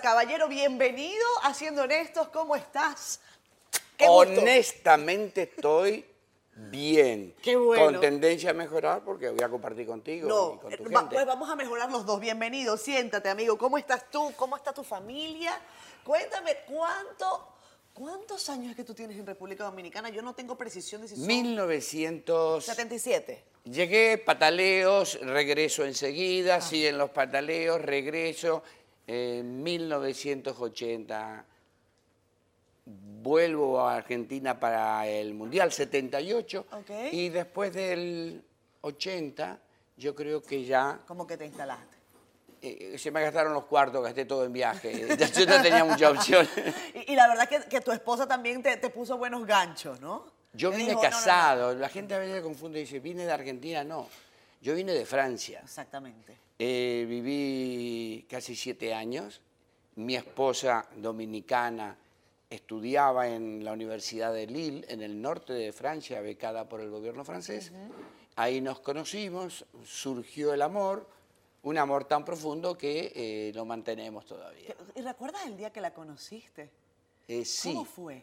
Caballero, bienvenido a Siendo Honestos. ¿Cómo estás? Qué gusto. Honestamente estoy bien. Qué bueno. Con tendencia a mejorar porque voy a compartir contigo No, y con tu eh, va- gente. pues vamos a mejorar los dos. Bienvenido, siéntate, amigo. ¿Cómo estás tú? ¿Cómo está tu familia? Cuéntame, ¿cuánto, ¿cuántos años es que tú tienes en República Dominicana? Yo no tengo precisión de si son 1900... 77. Llegué, pataleos, regreso Ah. enseguida, sí, en los pataleos, regreso. En 1980 vuelvo a Argentina para el Mundial 78 Ok. y después del 80 yo creo que ya ¿Cómo que te instalaste? eh, se me gastaron los cuartos, gasté todo en viaje. Yo no tenía mucha opción. Y, y la verdad que, que tu esposa también te, te puso buenos ganchos, ¿no? Yo vine dijo, "No, no, no". casado, la gente a veces confunde y dice, vine de Argentina, no. Yo vine de Francia. Exactamente. Eh, viví casi siete años. Mi esposa dominicana estudiaba en la Universidad de Lille, en el norte de Francia, becada por el gobierno francés. Ahí nos conocimos, surgió el amor, un amor tan profundo que eh, lo mantenemos todavía. ¿Y recuerdas el día que la conociste? Eh, sí. ¿Cómo fue?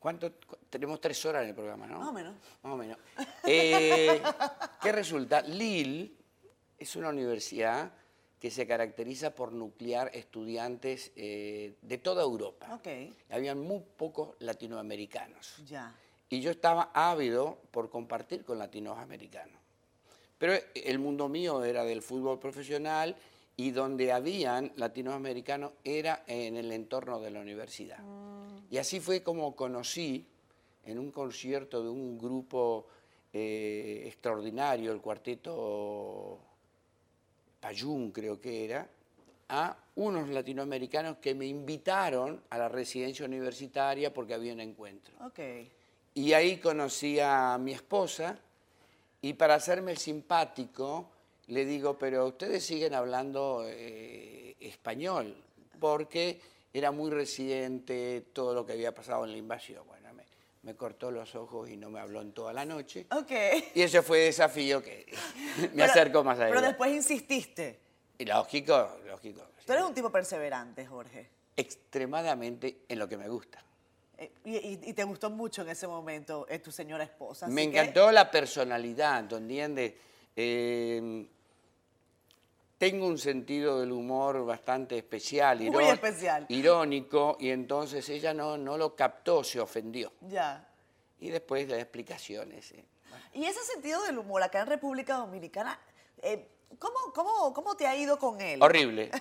¿Cuánto? cu- Tenemos tres horas en el programa, ¿no? Más o menos. Más o menos. Eh, ¿Qué resulta? Lille es una universidad que se caracteriza por nuclear estudiantes eh, de toda Europa. Ok, Habían muy pocos latinoamericanos. ya. Y yo estaba ávido por compartir con latinoamericanos. Pero el mundo mío era del fútbol profesional y donde habían latinoamericanos era en el entorno de la universidad. Y así fue como conocí en un concierto de un grupo eh, extraordinario, el cuarteto Payún creo que era, a unos latinoamericanos que me invitaron a la residencia universitaria porque había un encuentro. Ok. Y ahí conocí a mi esposa y para hacerme el simpático le digo, pero ustedes siguen hablando eh, español, porque era muy reciente todo lo que había pasado en la invasión. Bueno, me, me cortó los ojos y no me habló en toda la noche. Ok. Y ese fue el desafío que me Pero- acercó más a Pero ella. después insististe. Y lógico, lógico. Tú eres un tipo perseverante, Jorge. Extremadamente en lo que me gusta. Eh, Y, y- y te gustó mucho en ese momento eh, tu señora esposa. Me que- encantó la personalidad, ¿tú entiendes? Eh, tengo un sentido del humor bastante especial, Muy iró- especial. irónico, y entonces ella no, no lo captó, se ofendió. Ya. Y después las explicaciones. eh. Y ese sentido del humor acá en República Dominicana, eh, ¿cómo, cómo, ¿cómo te ha ido con él? Horrible.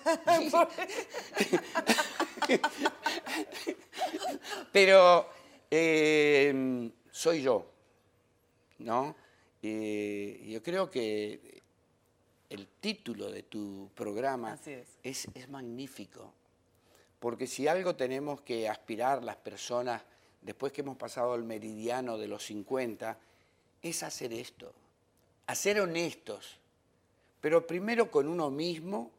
Pero eh, soy yo, ¿no? Eh, yo creo que el título de tu programa Así es. es, es magnífico, porque si algo tenemos que aspirar las personas después que hemos pasado el meridiano de los 50, es hacer esto, a ser honestos, pero primero con uno mismo,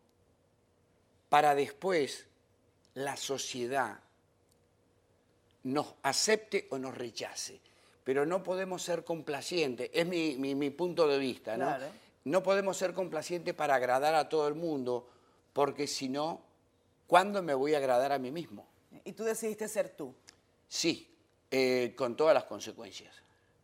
para después la sociedad nos acepte o nos rechace. Pero no podemos ser complacientes, es mi, mi- mi punto de vista, ¿no? Claro. No podemos ser complacientes para agradar a todo el mundo, porque si no, ¿cuándo me voy a agradar a mí mismo? Y tú decidiste ser tú. Sí, eh, con todas las consecuencias.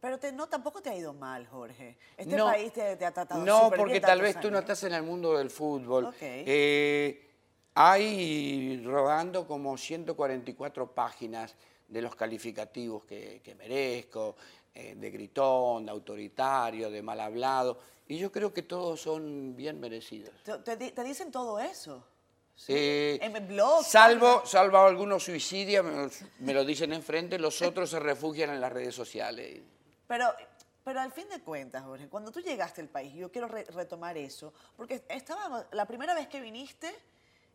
Pero te- no, tampoco te ha ido mal, Jorge. Este No. país te, te ha tratado No, porque bien tal vez tú no años. estás en el mundo del fútbol. Ok. Eh, hay rodando como 144 páginas de los calificativos que, que merezco, eh, de gritón, de autoritario, de mal hablado, y yo creo que todos son bien merecidos. Te, te di- te dicen todo eso. Eh, En blogs, salvo, salvo algunos suicidios, me, me lo dicen enfrente, los otros se refugian en las redes sociales. Pero, pero al fin de cuentas, Jorge, cuando tú llegaste al país, yo quiero re- retomar eso, porque estaba, la primera vez que viniste,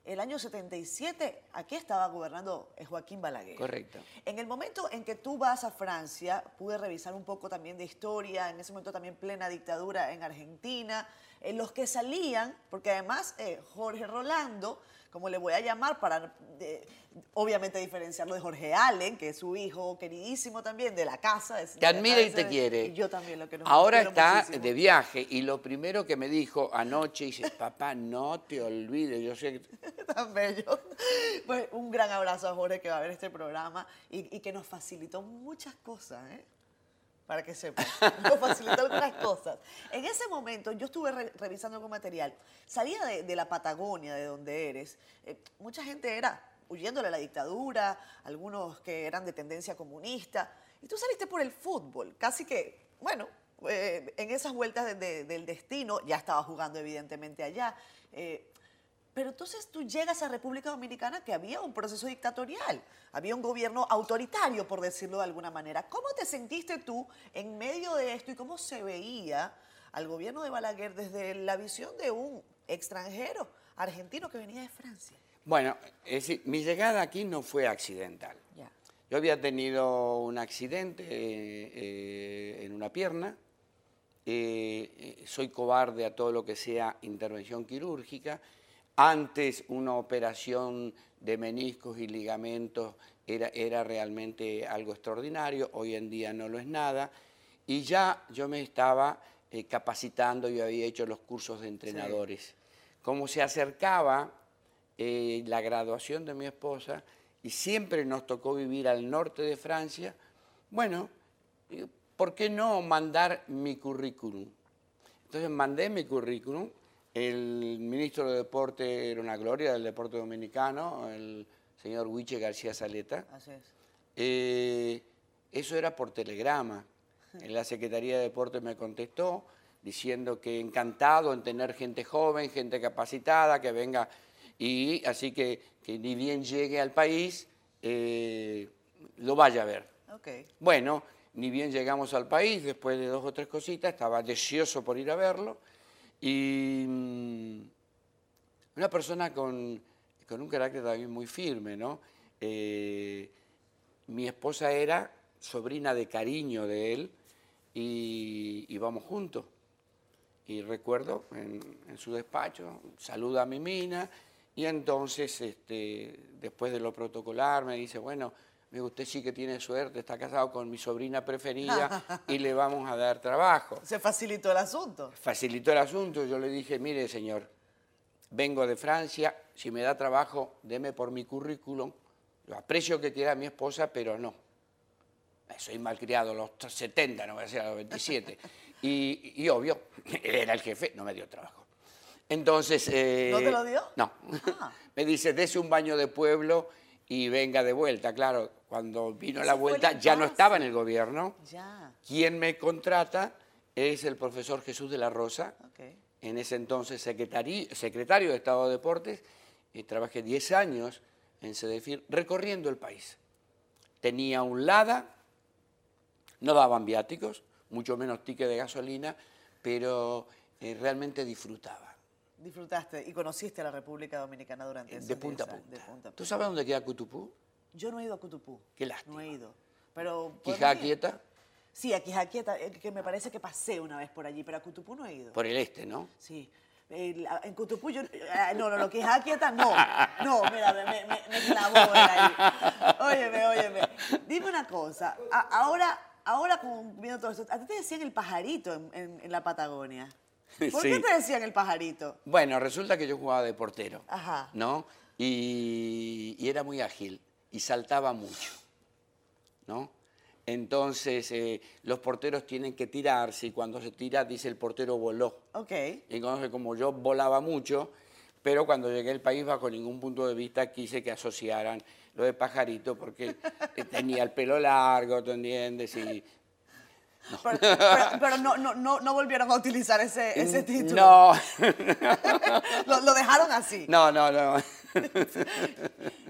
el año 77, aquí estaba gobernando eh, Joaquín Balaguer. Correcto. En el momento en que tú vas a Francia, pude revisar un poco también de historia, en ese momento también plena dictadura en Argentina, eh, los que salían, porque además eh, Jorge Rolando, como le voy a llamar para de- obviamente diferenciarlo de Jorge Allen, que es su hijo queridísimo también de la casa. es- Te admira y de- te quiere. y yo también lo quiero Ahora está muchísimo. de viaje y lo primero que me dijo anoche dice, papá, no te olvides, yo sé que... tan bello. Pues un gran abrazo a Jorge que va a ver este programa y, y que nos facilitó muchas cosas, ¿eh? Para que sepan, nos facilitó algunas cosas. En ese momento yo estuve re- revisando algún material. Salía de, la Patagonia, de donde eres. eh, mucha gente era huyéndole a la dictadura, algunos que eran de tendencia comunista. Y tú saliste por el fútbol, casi que, bueno, eh, en esas vueltas de- de- del destino, ya estaba jugando evidentemente allá. eh, pero entonces tú llegas a República Dominicana que había un proceso dictatorial, había un gobierno autoritario, por decirlo de alguna manera. ¿Cómo te sentiste tú en medio de esto y cómo se veía al gobierno de Balaguer desde la visión de un extranjero argentino que venía de Francia? Bueno, es decir, mi llegada aquí no fue accidental. Yo había tenido un accidente eh, eh, en una pierna, eh, soy cobarde a todo lo que sea intervención quirúrgica. Antes una operación de meniscos y ligamentos era, era realmente algo extraordinario, hoy en día no lo es nada. Y ya yo me estaba eh, capacitando, yo había hecho los cursos de entrenadores. Como se acercaba eh, la graduación de mi esposa y siempre nos tocó vivir al norte de Francia, bueno, digo, ¿por qué no mandar mi currículum? Entonces mandé mi currículum, el ministro de Deporte era una gloria del deporte dominicano, el señor Huiche García Saleta. Así es. Eh, eso era por telegrama. En la Secretaría de Deportes me contestó diciendo que encantado en tener gente joven, gente capacitada, que venga. Y así que, que ni bien llegue al país, eh, lo vaya a ver. Ok. Bueno, ni bien llegamos al país, después de dos o tres cositas, estaba deseoso por ir a verlo. Y mm, una persona con, con un carácter también muy firme, ¿no? Eh, mi esposa era sobrina de cariño de él y íbamos juntos. Y recuerdo en, en su despacho, saluda a mi mina y entonces, este, después de lo protocolar, me dice, bueno, me usted sí que tiene suerte, está casado con mi sobrina preferida y le vamos a dar trabajo. Se facilitó el asunto. Facilitó el asunto, yo le dije, mire señor, vengo de Francia, si me da trabajo, deme por mi currículum, lo aprecio que quiera mi esposa, pero no. Eh, Soy malcriado a los 70, no voy a decir a los 27. Y, y obvio, él era el jefe, no me dio trabajo. Entonces... eh, ¿No te lo dio? No. Ah. me dice, dese un baño de pueblo y venga de vuelta. Claro, cuando vino la vuelta ya no estaba en el gobierno. Ya. Quien me contrata es el profesor Jesús de la Rosa, en ese entonces secretari- secretario de Estado de Deportes, y trabajé 10 años en Sedefir recorriendo el país. Tenía un LADA, no daban viáticos, mucho menos ticket de gasolina, pero eh, realmente disfrutaba. Disfrutaste y conociste a la República Dominicana durante esos De punta a 10 años, punta. de punta a ¿Tú punta. sabes dónde queda Cutupú? Yo no he ido a Cutupú. Qué lástima. No he ido. Pero Quijá. Quieta, Sí, a Quijaquieta, eh, que me parece que pasé una vez por allí, pero a Cutupú no he ido. por el este, ¿no? Sí. El- en Cutupú yo... ah, No, no, no, Quijaquieta no. No, mira, me, me, me clavó ahí. Óyeme, óyeme. Dime una cosa. a- ahora, ahora como viendo todo esto, a ti te decían el pajarito en, en- en la Patagonia. ¿Por qué te decían el pajarito? Bueno, resulta que yo jugaba de portero, Ajá. ¿no? Y, y era muy ágil y saltaba mucho, ¿no? Entonces, eh, los porteros tienen que tirarse y cuando se tira dice el portero voló. Ok. Y entonces, como yo volaba mucho, pero cuando llegué al País bajo ningún punto de vista quise que asociaran lo de pajarito porque tenía el pelo largo, ¿tú entiendes? Y, Pero, pero- pero no, no, no, no volvieron a utilizar ese, ese título. no, Lo, lo dejaron así. no, no, no.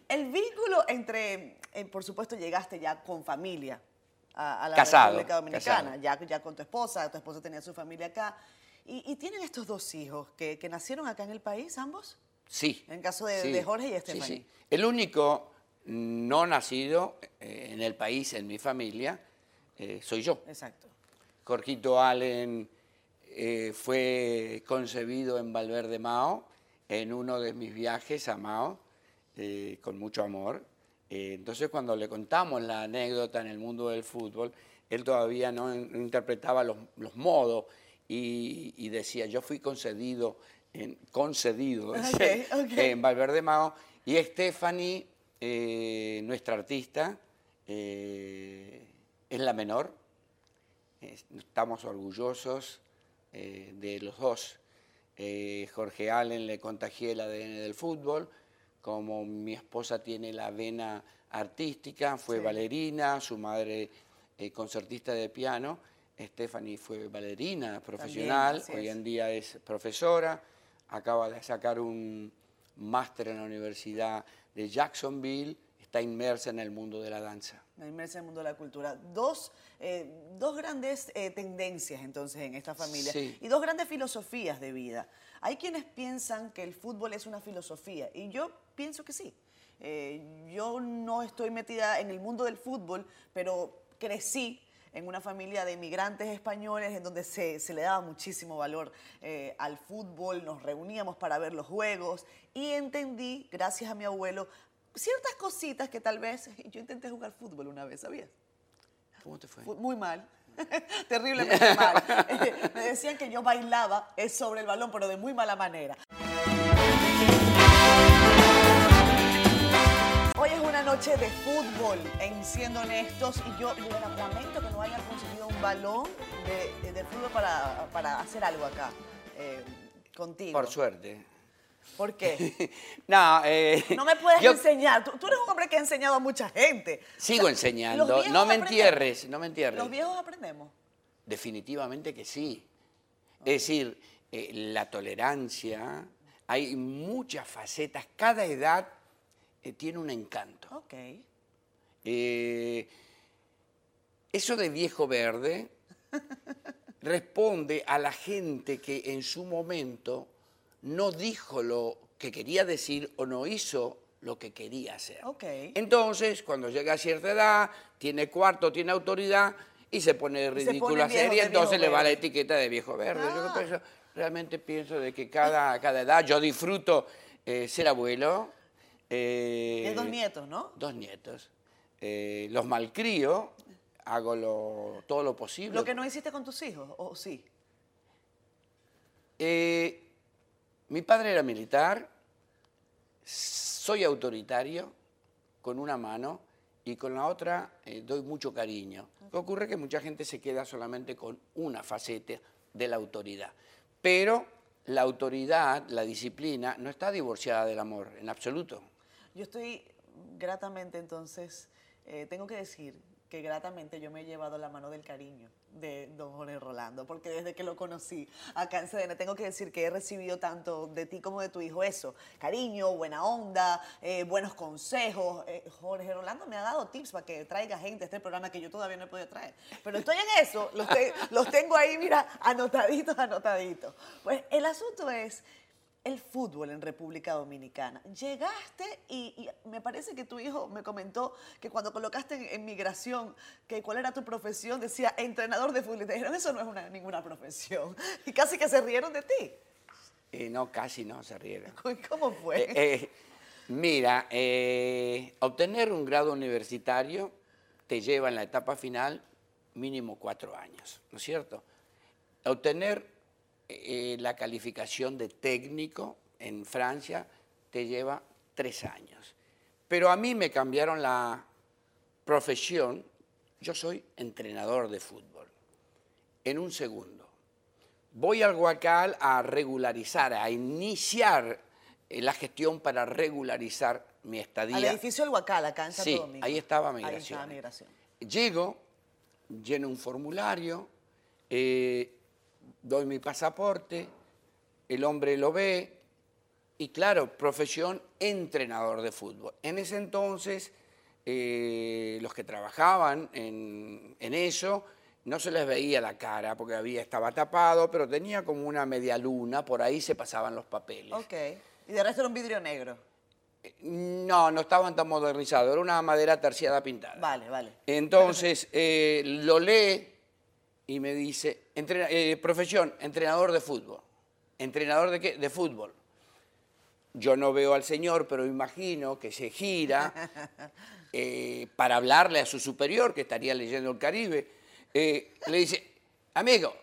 El vínculo entre, eh, por supuesto, llegaste ya con familia a, a la Casado, República Dominicana, casado. ya, ya con tu esposa, tu esposa tenía su familia acá. Y, y tienen estos dos hijos que, que nacieron acá en el país, ambos. Sí. En caso de- de Jorge y Estefany. Sí, sí. El único no nacido eh, en el país, en mi familia, eh, soy yo. Exacto. Jorgito Allen eh, fue concebido en Valverde Mao, en uno de mis viajes a Mao, eh, con mucho amor. Entonces cuando le contamos la anécdota en el mundo del fútbol, él todavía no, interpretaba los, modos y, decía, yo fui concedido en, concedido en Valverde Mao y Stephanie, nuestra artista, es la menor, estamos orgullosos eh, de los dos. Eh, Jorge Allen le contagié el ADN del fútbol, como mi esposa tiene la vena artística, fue bailarina, su madre eh, concertista de piano, Stephanie fue bailarina profesional, hoy en día es profesora, acaba de sacar un máster en la Universidad de Jacksonville, está inmersa en el mundo de la danza. Inmersa en el mundo de la cultura. Dos, eh, dos grandes eh, tendencias entonces en esta familia y dos grandes filosofías de vida. Hay quienes piensan que el fútbol es una filosofía y yo pienso que sí. Eh, yo no estoy metida en el mundo del fútbol, pero crecí en una familia de inmigrantes españoles en donde se, se le daba muchísimo valor al fútbol, nos reuníamos para ver los juegos y entendí, gracias a mi abuelo, ciertas cositas que tal vez yo intenté jugar fútbol una vez, ¿sabías? ¿Cómo te fue? Muy mal. Terriblemente mal. Me decían que yo bailaba sobre el balón, pero de muy mala manera. Hoy es una noche de fútbol, en siendo honestos, y yo, lamento que no hayan conseguido un balón de, fútbol para, hacer algo acá eh, contigo. Por suerte. ¿Por qué? no, eh, no me puedes enseñar. Tú, eres un hombre que ha enseñado a mucha gente. Sigo enseñando. No me entierres, no me entierres. ¿Los viejos aprendemos? Definitivamente que sí. Es decir, eh, la tolerancia, hay muchas facetas. Cada edad eh, tiene un encanto. Ok. eso de viejo verde responde a la gente que en su momento no dijo lo que quería decir o no hizo lo que quería hacer. Entonces, cuando llega a cierta edad, tiene cuarto, tiene autoridad y se pone ridícula serie, entonces le va la etiqueta de viejo verde. Yo ah. realmente pienso de que cada, cada edad, yo disfruto eh, ser abuelo. Eh, dos nietos, ¿no? Dos nietos. Eh, los malcrío, hago todo lo posible. ¿Lo que no hiciste con tus hijos, o sí? Eh, mi padre era militar, soy autoritario con una mano y con la otra eh, doy mucho cariño. ocurre que mucha gente se queda solamente con una faceta de la autoridad. Pero la autoridad, la disciplina, no está divorciada del amor, en absoluto. Yo estoy gratamente entonces, eh, tengo que decir que gratamente yo me he llevado la mano del cariño de don Jorge Rolando, porque desde que lo conocí acá en CDN, tengo que decir que he recibido tanto de ti como de tu hijo eso, cariño, buena onda, eh, buenos consejos. Eh, Jorge Rolando me ha dado tips para que traiga gente a este programa que yo todavía no he podido traer, pero estoy en eso, los, los tengo ahí, mira, anotaditos, anotaditos. Pues el asunto es el fútbol en República Dominicana. Llegaste y, me parece que tu hijo me comentó que cuando colocaste en, migración que cuál era tu profesión, decía entrenador de fútbol. Y te dijeron, eso no es ninguna profesión. Y casi que se rieron de ti. Eh, no, casi no se rieron. ¿Cómo fue? Eh, eh, mira, obtener un grado universitario te lleva en la etapa final mínimo cuatro años, ¿no es cierto? Obtener eh, la calificación de técnico en Francia te lleva tres años. Pero a mí me cambiaron la profesión. Yo soy entrenador de fútbol. En un segundo. Voy al Guacal a regularizar, a iniciar eh, la gestión para regularizar mi estadía. Al edificio del Guacal, acá en Santo sí, ahí estaba migración. Ahí migración. Llego, lleno un formulario, eh, doy mi pasaporte, el hombre lo ve y claro, profesión entrenador de fútbol. En ese entonces, eh, los que trabajaban en, eso, no se les veía la cara porque había, estaba tapado, pero tenía como una media luna, por ahí se pasaban los papeles. Ok. ¿Y de resto era un vidrio negro? No, no estaban tan modernizados, era una madera terciada pintada. Vale, vale. Entonces, eh, lo lee y me dice, "Entrena- eh, profesión, entrenador de fútbol. ¿Entrenador de qué? De fútbol. Yo no veo al señor, pero imagino que se gira eh, para hablarle a su superior, que estaría leyendo el Caribe. Eh, le dice, amigo,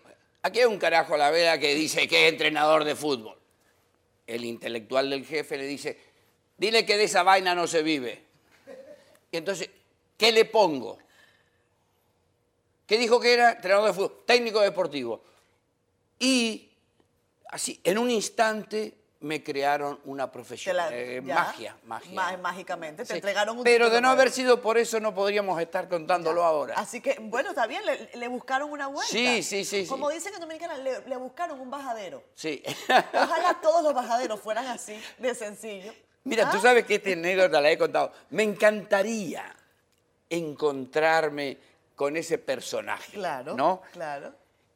aquí hay un carajo a la vela que dice que es entrenador de fútbol. El intelectual del jefe le dice, dile que de esa vaina no se vive. Y entonces, ¿qué le pongo? ¿Qué dijo que era? Entrenador de fútbol, técnico deportivo. Y así, en un instante me crearon una profesión. la- eh, magia, magia. ma- mágicamente, te Sí. entregaron un Pero de no haber sido por eso no podríamos estar contándolo ahora. Así que, bueno, está bien, le, le buscaron una vuelta. Sí, sí, sí, sí. Como dicen en Dominicana, le, le buscaron un bajadero. Sí. Ojalá todos los bajaderos fueran así, de sencillo. Mira, tú ¿Ah? sabes que esta anécdota la he contado. Me encantaría encontrarme con ese personaje. Claro, ¿No? claro.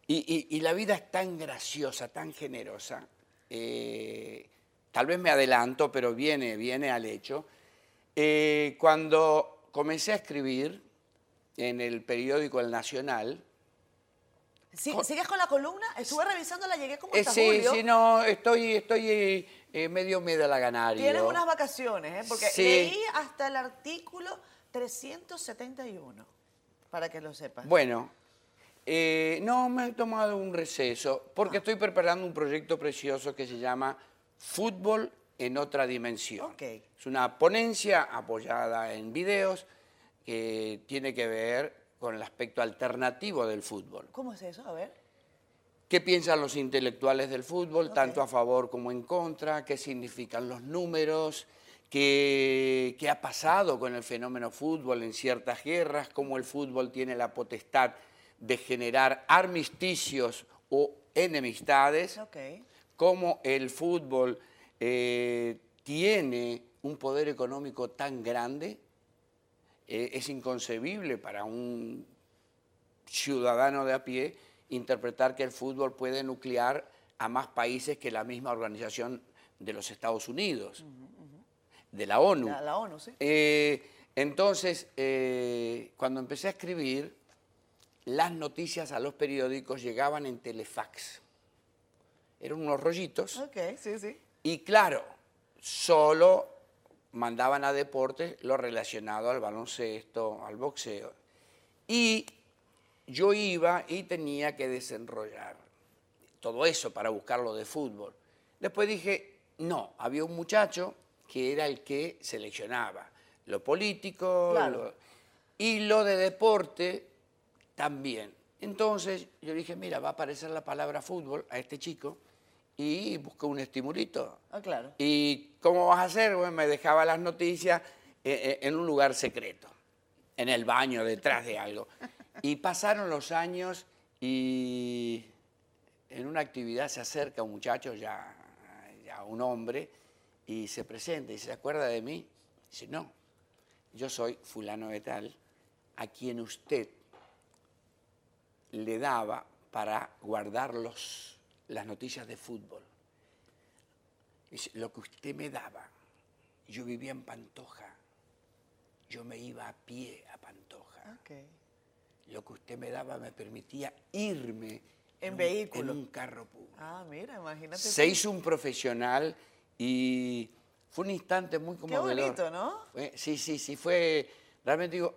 Y, y- y la vida es tan graciosa, tan generosa. eh, tal vez me adelanto, pero viene, viene al hecho. Eh, cuando comencé a escribir en el periódico El Nacional, Sí, Con- ¿Sigues con la columna? Estuve revisándola, llegué como eh, hasta sí, julio. sí, no, estoy, estoy eh, eh, medio medalaganario. Tienes unas vacaciones, ¿eh? Porque Sí. leí hasta el artículo 371, para que lo sepas. Bueno, eh, no, me he tomado un receso porque estoy preparando un proyecto precioso que se llama Fútbol en otra dimensión. Ok. Es una ponencia apoyada en videos que tiene que ver con el aspecto alternativo del fútbol. ¿Cómo es eso? A ver. ¿Qué piensan los intelectuales del fútbol, tanto a favor como en contra? ¿Qué significan los números? ¿Qué, qué ha pasado con el fenómeno fútbol en ciertas guerras? ¿Cómo el fútbol tiene la potestad de generar armisticios o enemistades? ¿Cómo el fútbol eh, tiene un poder económico tan grande? Eh, es inconcebible para un ciudadano de a pie interpretar que el fútbol puede nuclear a más países que la misma organización de los Estados Unidos, de la ONU. La, la ONU, sí. Eh, entonces, eh, cuando empecé a escribir, las noticias a los periódicos llegaban en telefax. Eran unos rollitos. Ok, sí, sí. Y claro, solo mandaban a deportes lo relacionado al baloncesto, al boxeo. Y yo iba y tenía que desenrollar todo eso para buscarlo de fútbol. Después dije, no, había un muchacho que era el que seleccionaba lo político Claro. lo- y lo de deporte también. Entonces yo dije, mira, va a aparecer la palabra fútbol a este chico y busqué un estimulito. Ah, claro. ¿Y cómo vas a hacer? Bueno, me dejaba las noticias eh, eh, en un lugar secreto, en el baño, detrás de algo. Y pasaron los años y en una actividad se acerca un muchacho, ya, ya un hombre, y se presenta y se acuerda de mí. Dice, no, yo soy fulano de tal, a quien usted le daba para guardar los, las noticias de fútbol. Dice, lo que usted me daba, yo vivía en Pantoja, yo me iba a pie a Pantoja. Lo que usted me daba me permitía irme En vehículo. en un carro público. Ah, mira, imagínate. Se hizo un profesional y fue un instante muy Qué conmovedor. bonito, ¿no? Fue- sí, sí, sí, fue, realmente digo,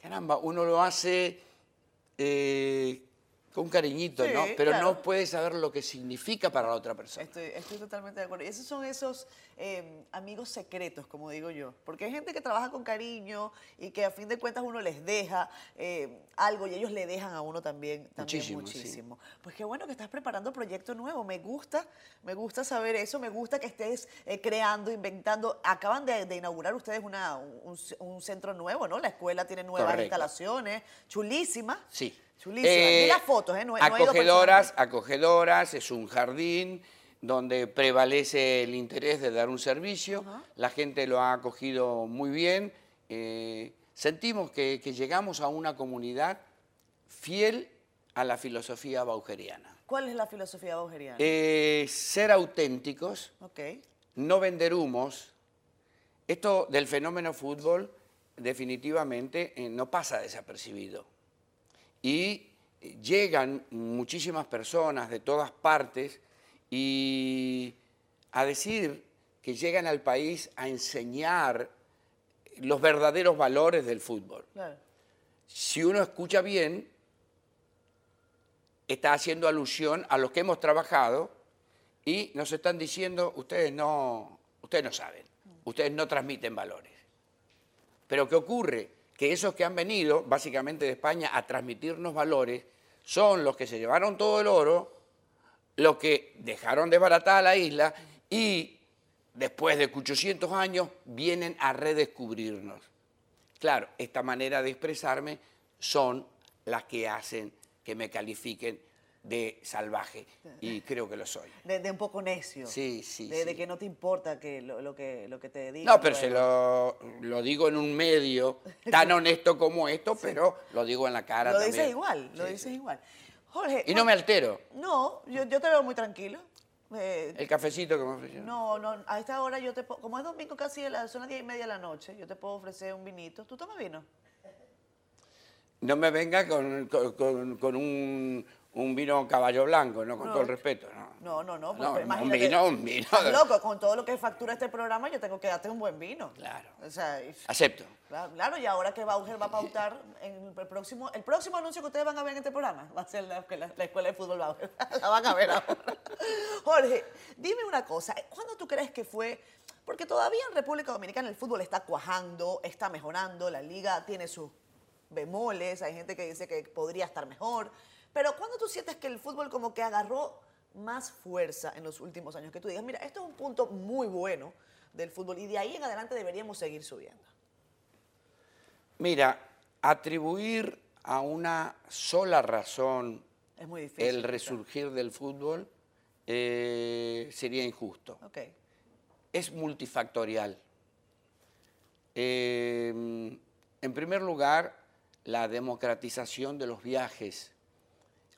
caramba, uno lo hace eh, con cariñito, ¿no? Pero claro. no puede saber lo que significa para la otra persona. Estoy, estoy totalmente de acuerdo. Y esos son esos eh, amigos secretos, como digo yo. Porque hay gente que trabaja con cariño y que a fin de cuentas uno les deja eh, algo y ellos le dejan a uno también, también Muchísimo, muchísimo. sí. Pues qué bueno que estás preparando proyecto nuevo. Me gusta, me gusta saber eso. Me gusta que estés eh, creando, inventando. Acaban de, de inaugurar ustedes una, un, un centro nuevo, ¿no? La escuela tiene nuevas Correcto. instalaciones, chulísima. Sí. Chulísima. Eh, las fotos, ¿eh? No, acogedoras, acogedoras, es un jardín donde prevalece el interés de dar un servicio. La gente lo ha acogido muy bien. Eh, sentimos que, que llegamos a una comunidad fiel a la filosofía baugeriana. ¿Cuál es la filosofía baugeriana? Eh, ser auténticos, ok. no vender humos. Esto del fenómeno fútbol definitivamente eh, no pasa desapercibido. Y llegan muchísimas personas de todas partes y a decir que llegan al país a enseñar los verdaderos valores del fútbol. Claro. Si uno escucha bien, está haciendo alusión a los que hemos trabajado y nos están diciendo, ustedes no, ustedes no saben, ustedes no transmiten valores. Pero ¿qué ocurre? Que esos que han venido, básicamente de España, a transmitirnos valores, son los que se llevaron todo el oro, los que dejaron desbaratada la isla y después de 800 años vienen a redescubrirnos. Claro, esta manera de expresarme son las que hacen que me califiquen de salvaje y creo que lo soy. De, de un poco necio. Sí, sí, De, que no te importa que lo, lo que, lo que te digan. No, pero se lo, lo digo en un medio tan honesto como esto, pero lo digo en la cara Lo también. dices igual, lo dices igual. Jorge. Y no me altero. No, yo, yo te veo muy tranquilo. Eh, El cafecito que me ofrecieron. no, no, a esta hora yo te puedo, como es domingo casi, son las diez y media de la noche, yo te puedo ofrecer un vinito. ¿Tú tomas vino? No me venga con, con- con- con un, un vino caballo blanco, ¿no? Con No. todo el respeto. No, No, no, no. No, un vino, un vino. loco, con todo lo que factura este programa, yo tengo que darte un buen vino. Claro. O sea, Acepto. claro, claro, y ahora que Bauer va a pautar en el próximo, el próximo anuncio que ustedes van a ver en este programa va a ser la, la- la escuela de fútbol Bauer. la van a ver ahora. Jorge, dime una cosa, ¿cuándo tú crees que fue? Porque todavía en República Dominicana el fútbol está cuajando, está mejorando, la liga tiene sus bemoles, hay gente que dice que podría estar mejor, pero ¿cuándo tú sientes que el fútbol como que agarró más fuerza en los últimos años? Que tú digas, mira, esto es un punto muy bueno del fútbol y de ahí en adelante deberíamos seguir subiendo. Mira, atribuir a una sola razón Es muy difícil. el resurgir del fútbol eh, sería injusto. Ok, es multifactorial. Eh, en primer lugar, la democratización de los viajes.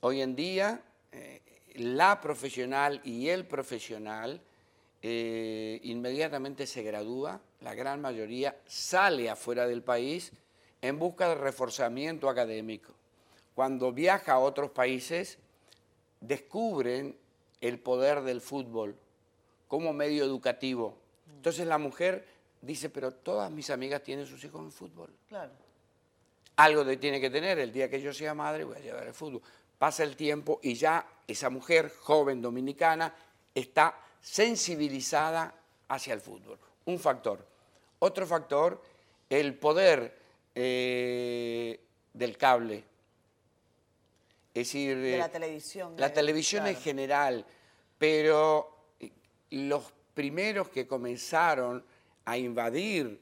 Hoy en día, eh, la profesional y el profesional eh, inmediatamente se gradúa, la gran mayoría sale afuera del país en busca de reforzamiento académico. Cuando viaja a otros países, descubren el poder del fútbol como medio educativo. Entonces la mujer dice, pero todas mis amigas tienen sus hijos en fútbol. claro. Algo de, tiene que tener, el día que yo sea madre voy a llevar el fútbol. Pasa el tiempo y ya esa mujer joven dominicana está sensibilizada hacia el fútbol. Un factor. Otro factor, el poder eh, del cable. Es decir, De eh, la televisión. la de- televisión en general, pero eh, los primeros que comenzaron a invadir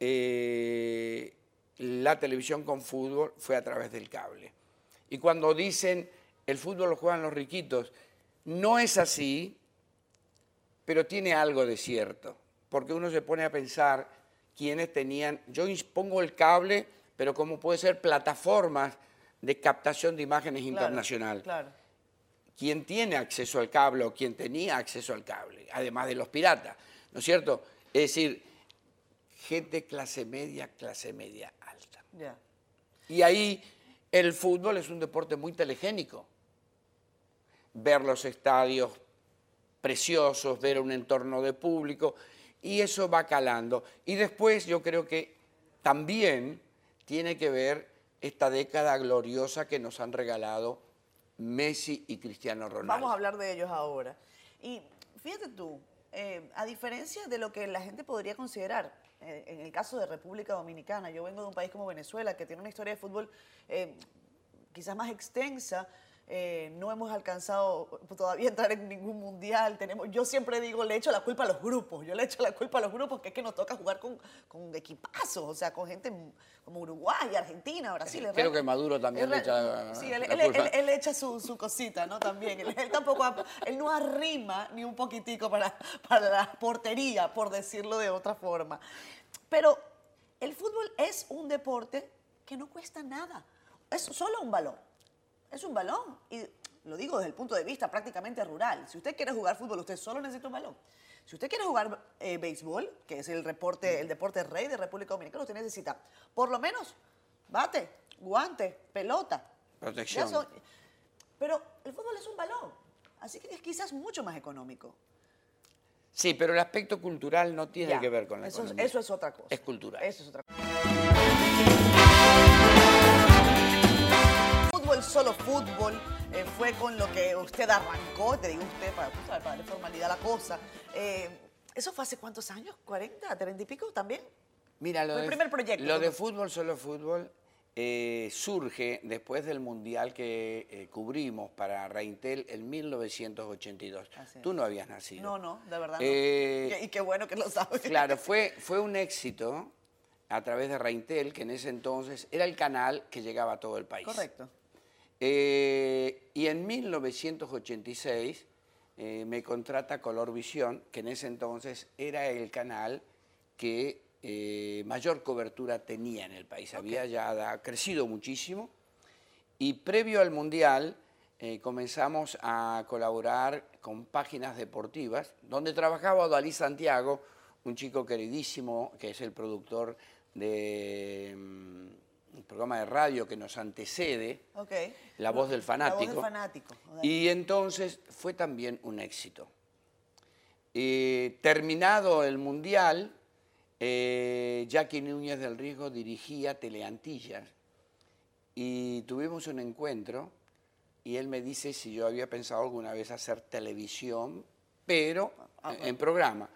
eh, la televisión con fútbol fue a través del cable. Y cuando dicen el fútbol lo juegan los riquitos, no es así, pero tiene algo de cierto, porque uno se pone a pensar quiénes tenían, yo pongo el cable, pero como puede ser plataformas de captación de imágenes Claro, internacional Claro. quien tiene acceso al cable o quien tenía acceso al cable, además de los piratas, ¿no es cierto? Es decir, gente clase media, clase media alta. Ya. Y ahí el fútbol es un deporte muy telegénico. Ver los estadios preciosos, ver un entorno de público, y eso va calando. Y después yo creo que también tiene que ver esta década gloriosa que nos han regalado Messi y Cristiano Ronaldo. Vamos a hablar de ellos ahora. Y fíjate tú, eh, a diferencia de lo que la gente podría considerar, en el caso de República Dominicana, yo vengo de un país como Venezuela, que tiene una historia de fútbol eh, quizás más extensa. Eh, no hemos alcanzado todavía entrar en ningún mundial. Tenemos, yo siempre digo, le echo la culpa a los grupos. Yo le echo la culpa a los grupos, que es que nos toca jugar con, con equipazos, o sea, con gente como Uruguay, Argentina, Brasil. es Creo real- que Maduro también le echa Sí, él, la él- culpa. él- él echa su, su cosita, ¿no? También. Él, tampoco, él no arrima ni un poquitico para, para la portería, por decirlo de otra forma. Pero el fútbol es un deporte que no cuesta nada. Es solo un balón. Es un balón. Y lo digo desde el punto de vista prácticamente rural. Si usted quiere jugar fútbol, usted solo necesita un balón. Si usted quiere jugar eh, béisbol, que es el, reporte, el deporte rey de República Dominicana, usted necesita por lo menos bate, guante, pelota. Protección. Son- pero el fútbol es un balón, así que es quizás mucho más económico. Sí, pero el aspecto cultural no tiene Ya, que ver con la eso, es- economía. eso es otra cosa. Es cultural. Eso es otra cosa. Solo fútbol, eh, fue con lo que usted arrancó, te digo usted, para, darle formalidad a la cosa. Eh, ¿Eso fue hace cuántos años? ¿40, 30 y pico también? Mira, lo Fue el primer proyecto, Lo ¿no? de fútbol, solo fútbol, eh, surge después del mundial que eh, cubrimos para Reintel en 1982. Así es. Tú no habías nacido. No, no, de verdad. no. Eh, Y- y qué bueno que lo sabes. Claro, fue, fue un éxito a través de Reintel, que en ese entonces era el canal que llegaba a todo el país. Correcto. Eh, y en 1986 eh, me contrata Colorvisión, que en ese entonces era el canal que eh, mayor cobertura tenía en el país. Había ya da- crecido muchísimo. Y previo al Mundial comenzamos a colaborar con páginas deportivas, donde trabajaba Dalí Santiago, un chico queridísimo, que es el productor de un programa de radio que nos antecede. La voz del La fanático. voz del fanático. Y entonces fue también un éxito. Eh, terminado el Mundial, eh, Jackie Núñez del Riesgo dirigía Teleantillas y tuvimos un encuentro y él me dice si yo había pensado alguna vez hacer televisión, pero Ah, en programa.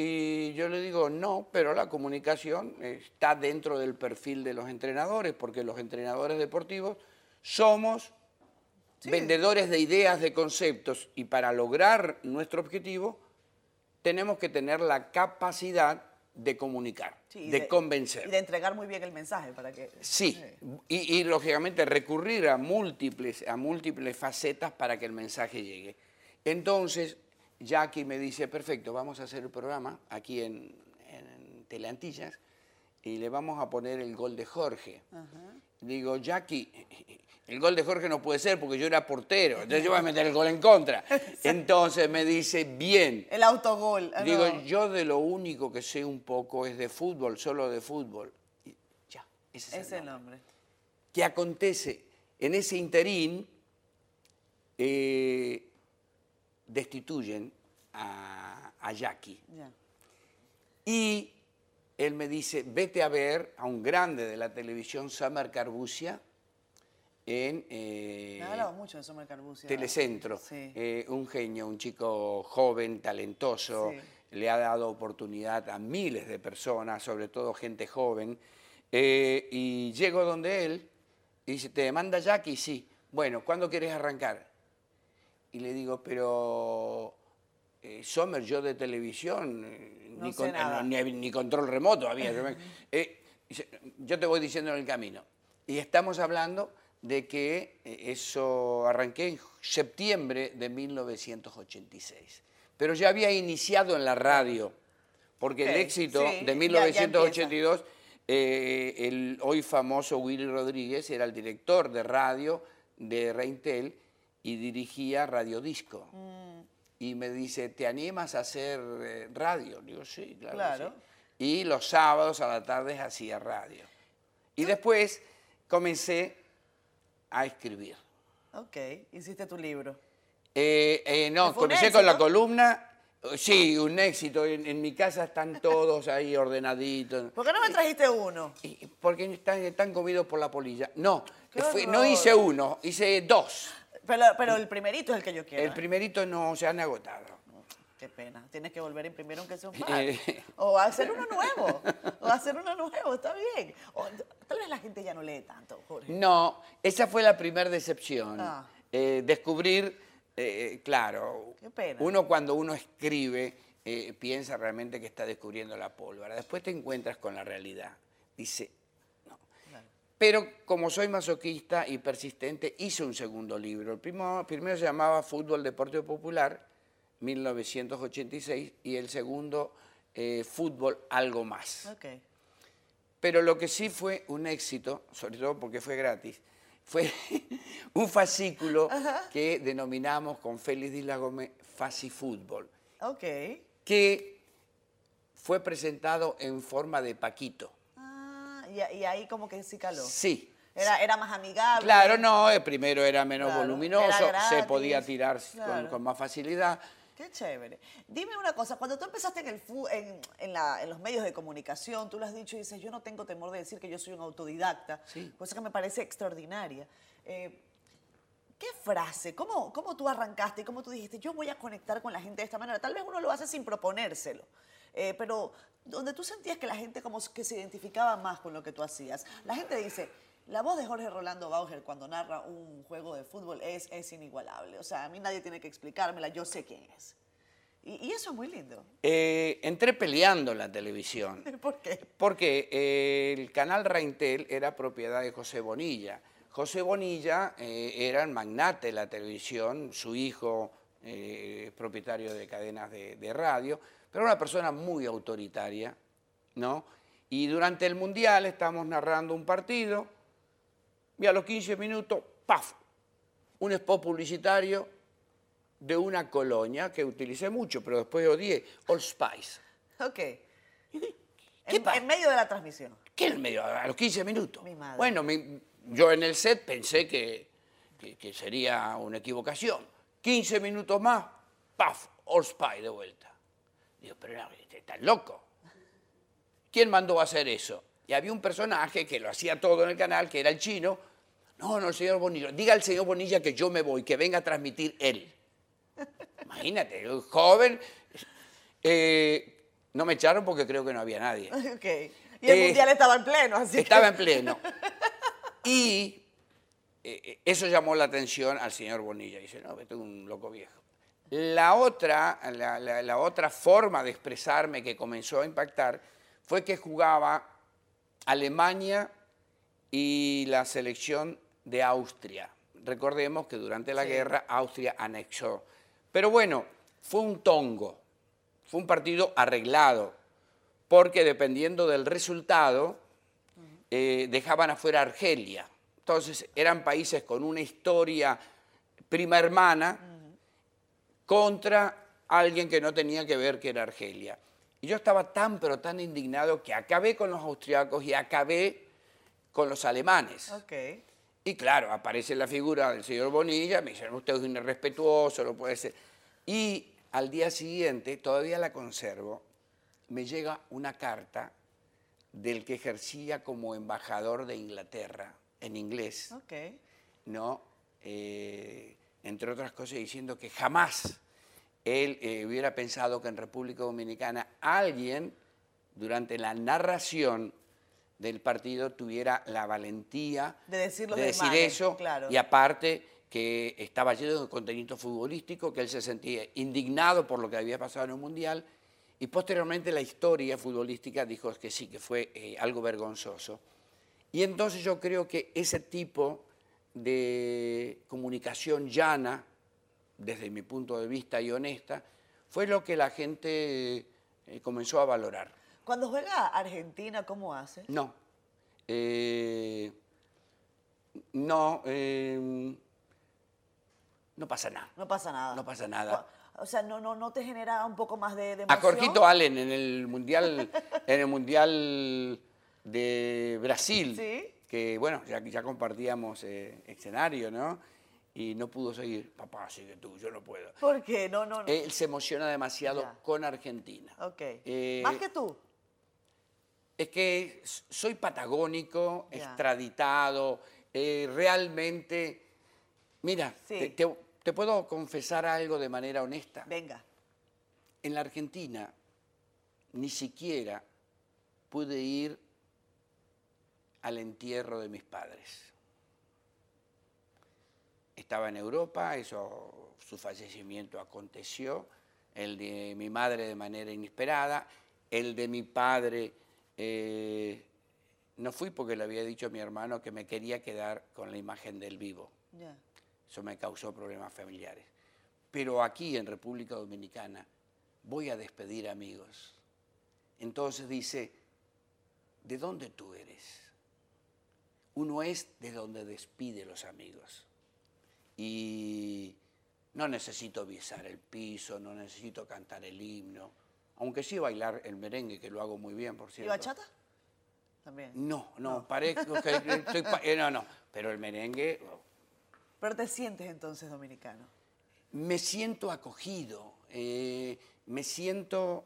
Y yo le digo, no, pero la comunicación está dentro del perfil de los entrenadores, porque los entrenadores deportivos somos vendedores de ideas, de conceptos, y para lograr nuestro objetivo tenemos que tener la capacidad de comunicar, Sí, de, convencer. Y de entregar muy bien el mensaje para que... Sí, y, y, lógicamente recurrir a múltiples, a múltiples facetas para que el mensaje llegue. Entonces, Jackie me dice, perfecto, vamos a hacer el programa aquí en, en Teleantillas y le vamos a poner el gol de Jorge. Digo, Jackie, el gol de Jorge no puede ser porque yo era portero, entonces yo voy a meter el gol en contra. Entonces me dice, bien. El autogol. ah, Digo, no. yo de lo único que sé un poco es de fútbol, solo de fútbol. Y ya, ese es Es el el nombre. nombre. ¿Qué acontece? En ese interín eh, destituyen a, a Jackie. Y él me dice, vete a ver a un grande de la televisión, Summer Carbucia, en eh, Me ha hablado mucho de Summer Carbucia. Telecentro. Sí. Eh, un genio, un chico joven, talentoso, Sí. le ha dado oportunidad a miles de personas, sobre todo gente joven. Eh, y llego donde él y dice, ¿te demanda Jackie? Sí. Bueno, ¿cuándo quieres arrancar? Y le digo, pero eh, Sommer, yo de televisión, eh, No ni, sé con- nada. ni- ni control remoto había. Yo me- eh, dice, yo te voy diciendo en el camino. Y estamos hablando de que eh, eso arranqué en septiembre de 1986. Pero ya había iniciado en la radio, porque Ok, el éxito sí, ya- de ya 1982, eh, el hoy famoso Willy Rodríguez era el director de radio de Reintel y dirigía Radio Disco. Mm. Y me dice, ¿te animas a hacer eh, radio? Digo, sí, claro. Claro. sí". Y los sábados a la tarde hacía radio. Y después comencé a escribir. Ok, hiciste tu libro. Eh, eh, no, ¿Fue un comencé con la columna. Sí, un éxito. En, en mi casa están todos ahí ordenaditos. ¿Por qué no me trajiste uno? Porque están, están comidos por la polilla. No, fue- no hice uno, hice dos. Pero, pero el primerito es el que yo quiero. El ¿eh? primerito no se han agotado. Qué pena. Tienes que volver a imprimir aunque sea un par. Eh. O hacer uno nuevo. O hacer uno nuevo, está bien. O, tal vez la gente ya no lee tanto, Jorge. No, esa fue la primera decepción. Ah. Eh, descubrir, eh, claro, Qué pena. uno cuando uno escribe eh, piensa realmente que está descubriendo la pólvora. Después te encuentras con la realidad. Dice. Pero como soy masoquista y persistente, hice un segundo libro. El primero se llamaba Fútbol Deporte Popular, 1986, y el segundo, eh, Fútbol Algo Más. Ok. Pero lo que sí fue un éxito, sobre todo porque fue gratis, fue un fascículo que denominamos con Félix Díaz Gómez Facifútbol, Ok. que fue presentado en forma de Paquito. Y, y ahí como que sí caló. Sí. Era, era más amigable. Claro, no, el primero era menos Claro, voluminoso, era se podía tirar con- claro. con, más facilidad. Qué chévere. Dime una cosa, cuando tú empezaste en, el en, en la- en los medios de comunicación, tú lo has dicho y dices, yo no tengo temor de decir que yo soy un autodidacta, Sí. cosa que me parece extraordinaria. Eh, ¿Qué frase? ¿Cómo, ¿Cómo tú arrancaste cómo tú dijiste, yo voy a conectar con la gente de esta manera? Tal vez uno lo hace sin proponérselo, eh, pero donde tú sentías que la gente como que se identificaba más con lo que tú hacías. La gente dice, la voz de Jorge Rolando Bauer cuando narra un juego de fútbol es, es inigualable. O sea, a mí nadie tiene que explicármela, yo sé quién es. Y, y eso es muy lindo. Eh, entré peleando en la televisión. ¿Por qué? Porque eh, el canal Reintel era propiedad de José Bonilla. José Bonilla eh, era el magnate de la televisión, su hijo eh, es propietario de cadenas de, de radio, pero una persona muy autoritaria, ¿no? Y durante el Mundial estamos narrando un partido y a los 15 minutos, ¡paf! Un spot publicitario de una colonia que utilicé mucho, pero después odié, Old Spice. Ok. ¿Qué En, pasa? en medio de la transmisión. ¿Qué en medio? A los 15 minutos. Mi madre. Bueno, mi- yo en el set pensé que, que- que sería una equivocación. 15 minutos más, ¡paf! All Spy de vuelta. Digo, pero no, este estás loco. ¿Quién mandó a hacer eso? Y había un personaje que lo hacía todo en el canal, que era el chino. No, no, el señor Bonilla. Diga al señor Bonilla que yo me voy, que venga a transmitir él. Imagínate, un joven. eh, no me echaron porque creo que no había nadie. Y el Eh, mundial estaba en pleno, así que- Estaba en pleno. Y eh, eso llamó la atención al señor Bonilla. Dice, no, este es un loco viejo. La otra, la, la- la otra forma de expresarme que comenzó a impactar fue que jugaba Alemania y la selección de Austria. Recordemos que durante la Sí. guerra Austria anexó. Pero bueno, fue un tongo, fue un partido arreglado, porque dependiendo del resultado, eh, dejaban afuera Argelia. Entonces eran países con una historia prima hermana contra alguien que no tenía que ver que era Argelia. Y yo estaba tan pero tan indignado que acabé con los austriacos y acabé con los alemanes. Y claro, aparece la figura del señor Bonilla, me dicen, usted es un irrespetuoso, no puede ser. Y al día siguiente, todavía la conservo, me llega una carta del que ejercía como embajador de Inglaterra, en inglés. ¿no? Eh, entre otras cosas diciendo que jamás él eh, hubiera pensado que en República Dominicana alguien durante la narración del partido tuviera la valentía De decir de decir eso claro. y aparte que estaba lleno de contenido futbolístico, que él se sentía indignado por lo que había pasado en el Mundial y posteriormente la historia futbolística dijo que sí, que fue eh, algo vergonzoso. Y entonces yo creo que ese tipo de comunicación llana, desde mi punto de vista y honesta, fue lo que la gente eh, comenzó a valorar. Cuando juega Argentina, ¿cómo hace? No. Eh, no. eh, no pasa nada. No pasa nada. No pasa nada. O sea, no, no, no te genera un poco más de, de A? Jorgito Allen en el mundial, en el mundial de Brasil, Sí. Que bueno, ya, ya compartíamos eh, escenario, ¿no? Y no pudo seguir. Papá, sigue tú, yo no puedo. ¿Por qué? No, no, no. Él se emociona demasiado Ya. con Argentina. ok. eh, más que tú. Es que soy patagónico, Ya. extraditado, eh, realmente... Mira, Sí. te, te- te puedo confesar algo de manera honesta. Venga. En la Argentina ni siquiera pude ir al entierro de mis padres. Estaba en Europa, eso, su fallecimiento aconteció, el de mi madre de manera inesperada, el de mi padre eh, no fui porque le había dicho a mi hermano que me quería quedar con la imagen del vivo. Eso me causó problemas familiares. Pero aquí en República Dominicana voy a despedir amigos. Entonces dice, ¿de dónde tú eres? Uno es de donde despide los amigos. Y no necesito besar el piso, no necesito cantar el himno, aunque sí bailar el merengue, que lo hago muy bien, por ¿Y cierto. bachata? también. No, no, parezco que estoy... pa- eh, no, no, pero el merengue... Pero te sientes entonces dominicano. me siento acogido, eh, me siento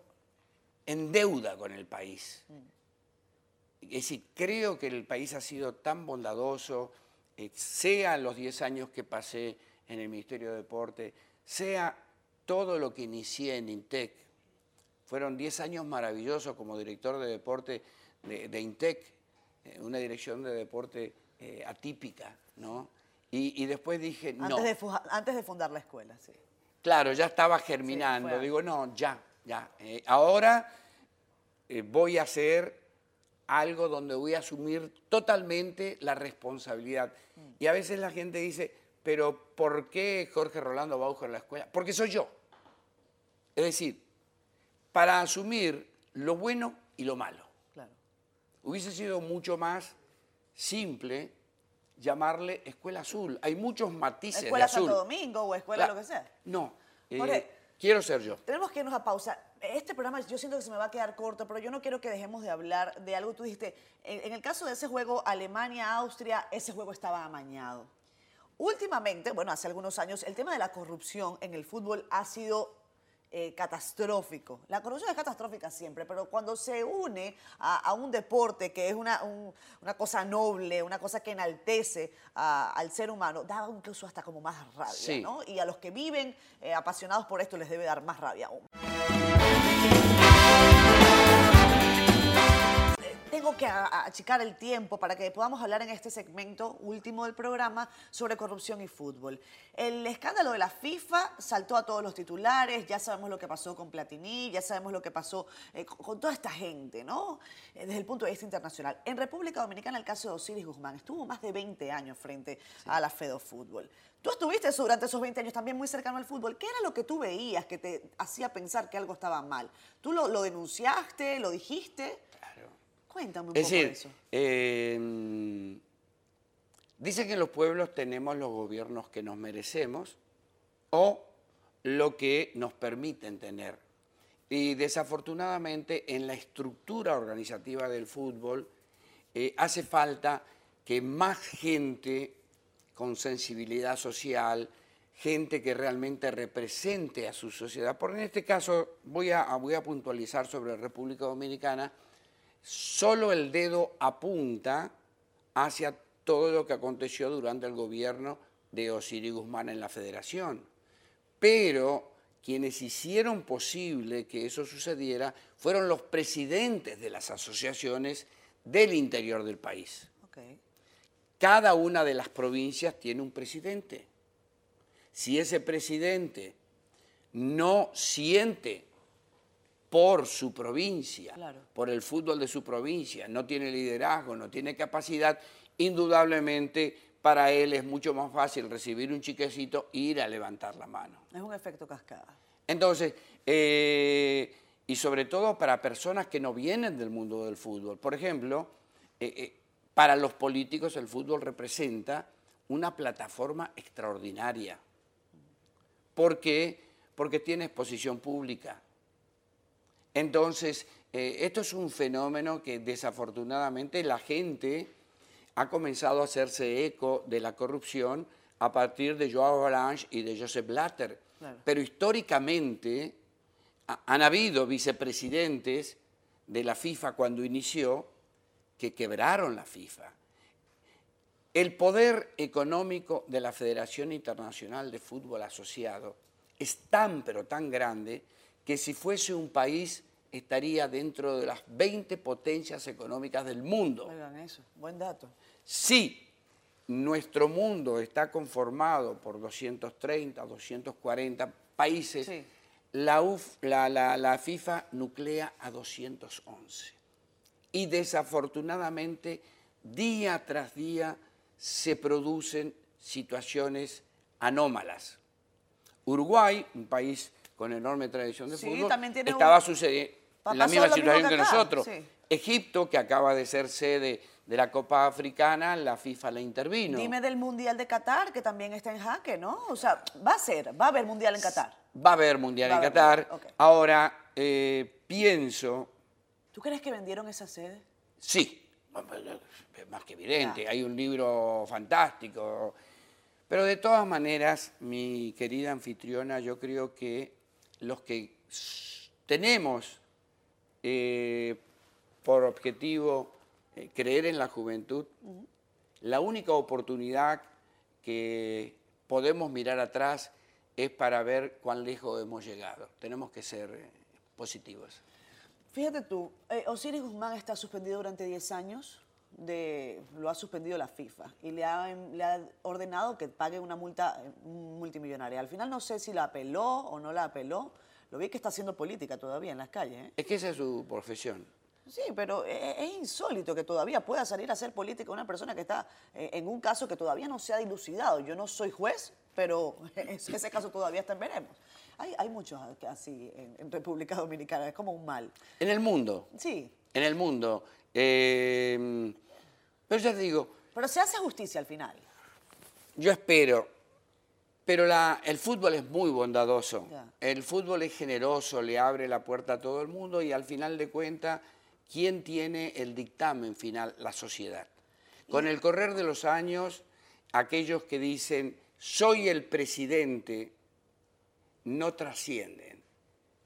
en deuda con el país. Es decir, creo que el país ha sido tan bondadoso, eh, sea los 10 años que pasé en el Ministerio de Deporte, sea todo lo que inicié en INTEC. Fueron 10 años maravillosos como director de deporte de, de INTEC, eh, una dirección de deporte eh, atípica, ¿no? Y, y después dije, no. Antes, de, fu- antes de fundar la escuela, sí. Claro, ya estaba germinando. Digo, no, ya, ya. Ahora voy a hacer algo donde voy a asumir totalmente la responsabilidad. Y a veces la gente dice, pero ¿por qué Jorge Rolando Baujo en la escuela? Porque soy yo. Es decir, para asumir lo bueno y lo malo. Claro. Hubiese sido mucho más simple llamarle escuela azul. Hay muchos matices Escuela de azul. Santo Domingo o escuela lo que sea. No, eh, Jorge. Quiero ser yo. Tenemos que irnos a pausa. Este programa yo siento que se me va a quedar corto, pero yo no quiero que dejemos de hablar de algo. Tú dijiste, en, el caso de ese juego Alemania-Austria, ese juego estaba amañado. Últimamente, bueno, hace algunos años, el tema de la corrupción en el fútbol ha sido eh, catastrófico. La corrupción es catastrófica siempre, pero cuando se une a, a un deporte que es una, un- una cosa noble, una cosa que enaltece a- al ser humano, da incluso hasta como más rabia, Sí. ¿no? Y a los que viven eh, apasionados por esto les debe dar más rabia aún. Tengo que achicar el tiempo para que podamos hablar en este segmento último del programa sobre corrupción y fútbol. El escándalo de la FIFA saltó a todos los titulares, ya sabemos lo que pasó con Platini, ya sabemos lo que pasó eh, con, toda esta gente, ¿no? Eh, desde el punto de vista internacional. En República Dominicana el caso de Osiris Guzmán estuvo más de 20 años frente a la Fedo Fútbol. Tú estuviste durante esos 20 años también muy cercano al fútbol. ¿Qué era lo que tú veías que te hacía pensar que algo estaba mal? ¿Tú lo, lo denunciaste, lo dijiste? Cuéntame un Es poco de decir, eso. eh, dicen que los pueblos tenemos los gobiernos que nos merecemos o lo que nos permiten tener. Y desafortunadamente en la estructura organizativa del fútbol eh, hace falta que más gente con sensibilidad social, gente que realmente represente a su sociedad. Por en este caso voy a, voy a puntualizar sobre República Dominicana, solo el dedo apunta hacia todo lo que aconteció durante el gobierno de Osiris Guzmán en la federación. Pero quienes hicieron posible que eso sucediera fueron los presidentes de las asociaciones del interior del país. Cada una de las provincias tiene un presidente. Si ese presidente no siente por su provincia, Claro. por el fútbol de su provincia, no tiene liderazgo, no tiene capacidad, indudablemente para él es mucho más fácil recibir un chiquecito e ir a levantar la mano. Es un efecto cascada. Entonces, eh, y sobre todo para personas que no vienen del mundo del fútbol. Por ejemplo, eh, eh, para los políticos el fútbol representa una plataforma extraordinaria. ¿Por qué? Porque tiene exposición pública. Entonces, eh, esto es un fenómeno que desafortunadamente la gente ha comenzado a hacerse eco de la corrupción a partir de Joao Avalanche y de Joseph Blatter. Claro. Pero históricamente ha- han habido vicepresidentes de la FIFA cuando inició que quebraron la FIFA. El poder económico de la Federación Internacional de Fútbol Asociado es tan pero tan grande que si fuese un país estaría dentro de las 20 potencias económicas del mundo. Oigan eso, buen dato. Si nuestro mundo está conformado por 230, 240 países, Sí. la, UF la- la- la FIFA nuclea a 211. Y desafortunadamente, día tras día, se producen situaciones anómalas. Uruguay, un país con enorme tradición de Sí, fútbol, también tiene un- estaba sucediendo Pa- la misma situación que nosotros. sí. Egipto, que acaba de ser sede de la Copa Africana, la FIFA la intervino. Dime del Mundial de Qatar, que también está en jaque, ¿no? O sea, va a ser, va a haber Mundial en Qatar. Va a haber Mundial Va en haber Qatar. Ahora, eh, pienso, ¿Tú crees que vendieron esa sede? sí, pues, es más que evidente, hay un libro fantástico. Pero de todas maneras, mi querida anfitriona, yo creo que los que tenemos eh, por objetivo eh, creer en la juventud, la única oportunidad que podemos mirar atrás es para ver cuán lejos hemos llegado. Tenemos que ser eh, positivos. Fíjate tú, Osiris Guzmán está suspendido durante 10 años, de, lo ha suspendido la FIFA y le ha, le ha, ordenado que pague una multa multimillonaria. Al final no sé si la apeló o no la apeló, lo vi que está haciendo política todavía en las calles. ¿eh? Es que esa es su profesión. Sí, pero e, es, insólito que todavía pueda salir a hacer política una persona que está eh, en un caso que todavía no se ha dilucidado. Yo no soy juez, pero ese caso todavía está en veremos. Hay, hay muchos así en, República Dominicana, es como un mal. En el mundo. Sí. En el mundo. Eh, pero ya te digo... Pero se hace justicia al final. Yo espero, pero el fútbol es muy bondadoso. El fútbol es generoso, le abre la puerta a todo el mundo y al final de cuentas, ¿quién tiene el dictamen final? La sociedad. Con el correr de los años, aquellos que dicen, soy el presidente, no trascienden.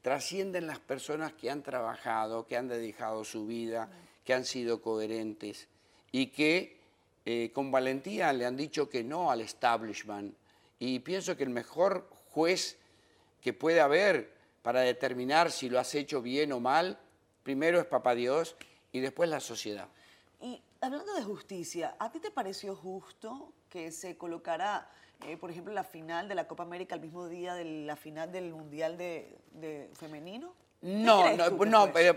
Trascienden las personas que han trabajado, que han dedicado su vida, que han sido coherentes y que eh, con valentía le han dicho que no al establishment, y pienso que el mejor juez que puede haber para determinar si lo has hecho bien o mal, primero es Papá Dios y después la sociedad. Y hablando de justicia, ¿a ti te pareció justo que se colocara, eh, por ejemplo, la final de la Copa América el mismo día de la final del Mundial de, Femenino? No, no, no, pero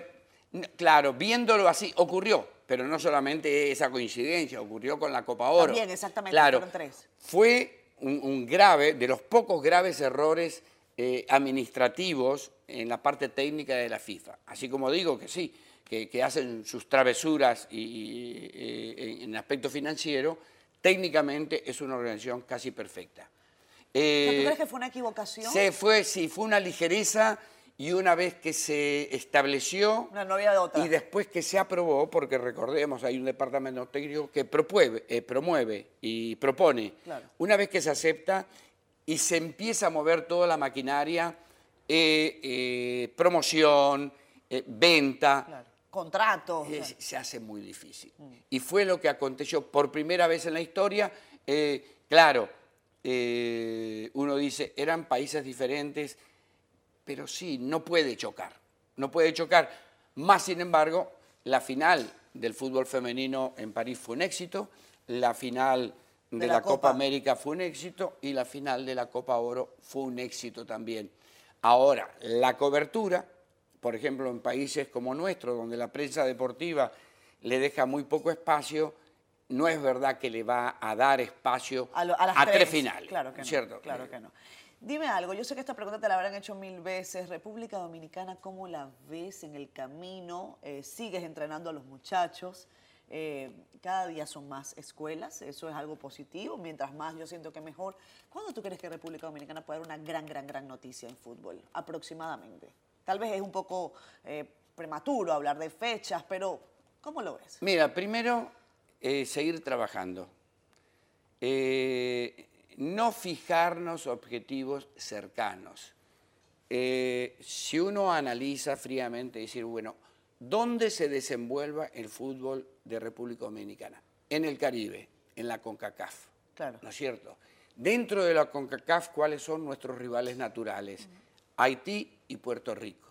claro, viéndolo así, ocurrió, pero no solamente esa coincidencia, ocurrió con la Copa Oro. También, exactamente, claro, fueron tres. Fue un, grave, de los pocos graves errores eh, administrativos en la parte técnica de la FIFA. Así como digo que sí, que, hacen sus travesuras y, eh, en aspecto financiero, técnicamente es una organización casi perfecta. ¿Tú eh, crees que fue una equivocación? Se fue, sí, fue una ligereza y una vez que se estableció y después que se aprobó, porque recordemos, hay un departamento técnico que eh, promueve y propone, una vez que se acepta y se empieza a mover toda la maquinaria, eh, eh, promoción, venta, contratos. se hace muy difícil. Mm. Y fue lo que aconteció por primera vez en la historia. claro, uno dice, eran países diferentes, pero sí, no puede chocar, no puede chocar. Más sin embargo, la final del fútbol femenino en París fue un éxito, la final de, la, Copa. América fue un éxito y la final de la Copa Oro fue un éxito también. Ahora, la cobertura, por ejemplo, en países como nuestro, donde la prensa deportiva le deja muy poco espacio, no es verdad que le va a dar espacio a, tres. finales. Claro que no. ¿cierto? Claro que no. Dime algo, yo sé que esta pregunta te la habrán hecho mil veces. República Dominicana, ¿cómo la ves en el camino? Eh, ¿Sigues entrenando a los muchachos? Eh, cada día son más escuelas, eso es algo positivo, mientras más yo siento que mejor. ¿Cuándo tú crees que República Dominicana puede dar una gran, gran, gran noticia en fútbol? Aproximadamente. Tal vez es un poco eh, prematuro hablar de fechas, pero ¿cómo lo ves? Mira, primero, seguir trabajando no fijarnos objetivos cercanos. Eh, si uno analiza fríamente, decir, bueno, ¿dónde se desenvuelva el fútbol de República Dominicana? En el Caribe, en la CONCACAF. Claro. ¿No es cierto? Dentro de la CONCACAF, ¿cuáles son nuestros rivales naturales? Haití y Puerto Rico.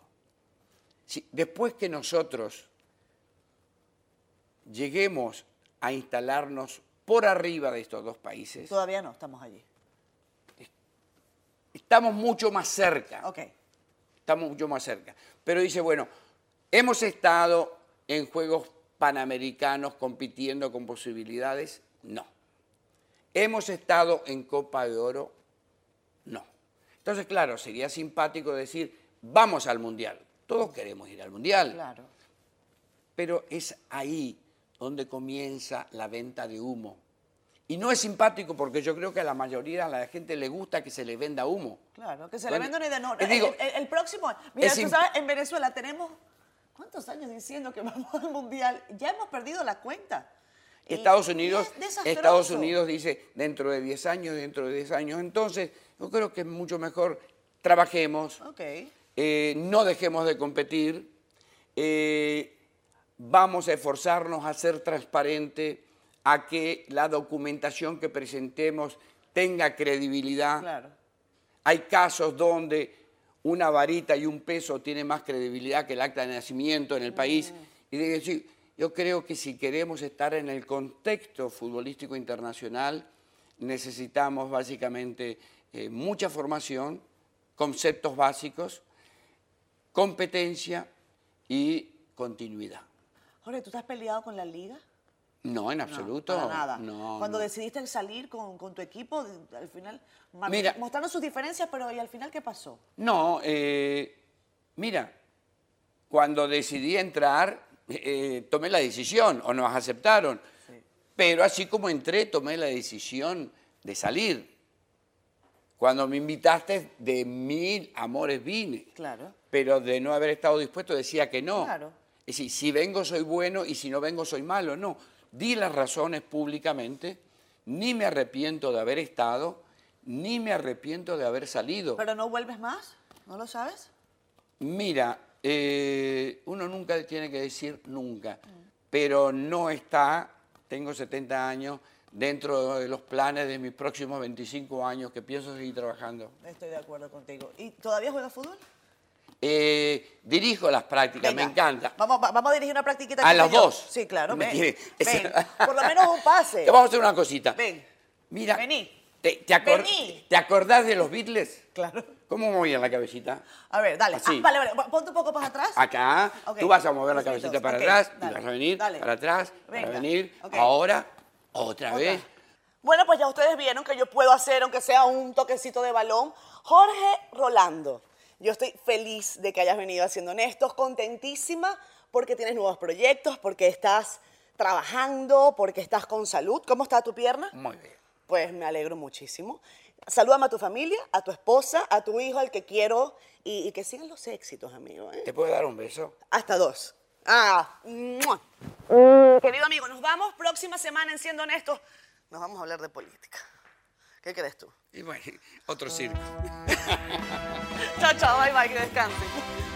después que nosotros lleguemos a instalarnos por arriba de estos dos países. Todavía no, estamos allí. Estamos mucho más cerca. Ok. Estamos mucho más cerca. Pero dice, bueno, hemos estado en Juegos Panamericanos compitiendo con posibilidades. No. Hemos estado en Copa de Oro. Entonces, claro, sería simpático decir, vamos al Mundial. Todos queremos ir al Mundial. Claro. Pero es ahí donde comienza la venta de humo. Y no es simpático porque yo creo que a la mayoría de la gente le gusta que se le venda humo. Claro, que se le venda una idea. No, el, el, próximo, mira, tú sabes, en Venezuela tenemos ¿Cuántos años diciendo que vamos al Mundial? Ya hemos perdido la cuenta. Estados Unidos, es. Estados Unidos dice dentro de 10 años, dentro de 10 años. Entonces, yo creo que es mucho mejor trabajemos, eh, no dejemos de competir, eh, vamos a esforzarnos a ser transparente, a que la documentación que presentemos tenga credibilidad. Claro. Hay casos donde una varita y un peso tiene más credibilidad que el acta de nacimiento en el país. Y de decir, yo creo que si queremos estar en el contexto futbolístico internacional, necesitamos básicamente eh, mucha formación, conceptos básicos, competencia y continuidad. Jorge, ¿tú estás peleado con la liga? No, en No, absoluto. para nada. No, Cuando no. decidiste salir con, con tu equipo, al final, Mira. mostrando sus diferencias, pero ¿y al final qué pasó? No, eh, mira, cuando decidí entrar, eh, tomé la decisión, o nos aceptaron, pero así como entré, tomé la decisión de salir. Cuando me invitaste, de mil amores vine, Claro. pero de no haber estado dispuesto decía que no. Claro. Es decir, si vengo soy bueno y si no vengo soy malo. No, di las razones públicamente, ni me arrepiento de haber estado, ni me arrepiento de haber salido. ¿Pero no vuelves más? ¿No lo sabes? Mira, eh, uno nunca tiene que decir nunca, pero no está, tengo 70 años, dentro de los planes de mis próximos 25 años que pienso seguir trabajando. Estoy de acuerdo contigo. ¿Y todavía juegas fútbol? Eh, dirijo las prácticas, me Venga, encanta. Vamos, va- vamos a dirigir una practiquita. A los dos. Sí, claro. Me Ven, ven. Por lo menos un pase. Te vamos a hacer una cosita. Ven. Mira, Vení. ¿te, te acor- Vení. ¿te acordás de los Beatles? Claro. ¿Cómo movían la cabecita? A ver, dale. Así. Ah, vale, vale. Ponte un poco más atrás. Acá, Ok. tú vas a mover la cabecita para Ok, atrás, y dale, vas a venir dale. para atrás, Venga, para venir, ok. ahora, otra vez. Bueno, pues ya ustedes vieron que yo puedo hacer, aunque sea un toquecito de balón. Jorge Rolando, yo estoy feliz de que hayas venido haciendo Honestos, contentísima porque tienes nuevos proyectos, porque estás trabajando, porque estás con salud. ¿Cómo está tu pierna? Muy bien. Pues me alegro muchísimo. Salúdame a tu familia, a tu esposa, a tu hijo, al que quiero, y, y que sigan los éxitos, amigo. ¿eh? ¿Te puedo dar un beso? Hasta dos. Ah, ¡mua! Mm, querido amigo, nos vamos próxima semana en Siendo Honestos. Nos vamos a hablar de política. ¿Qué crees tú? Y bueno, otro circo. Chao, chao, bye, bye, que descansen.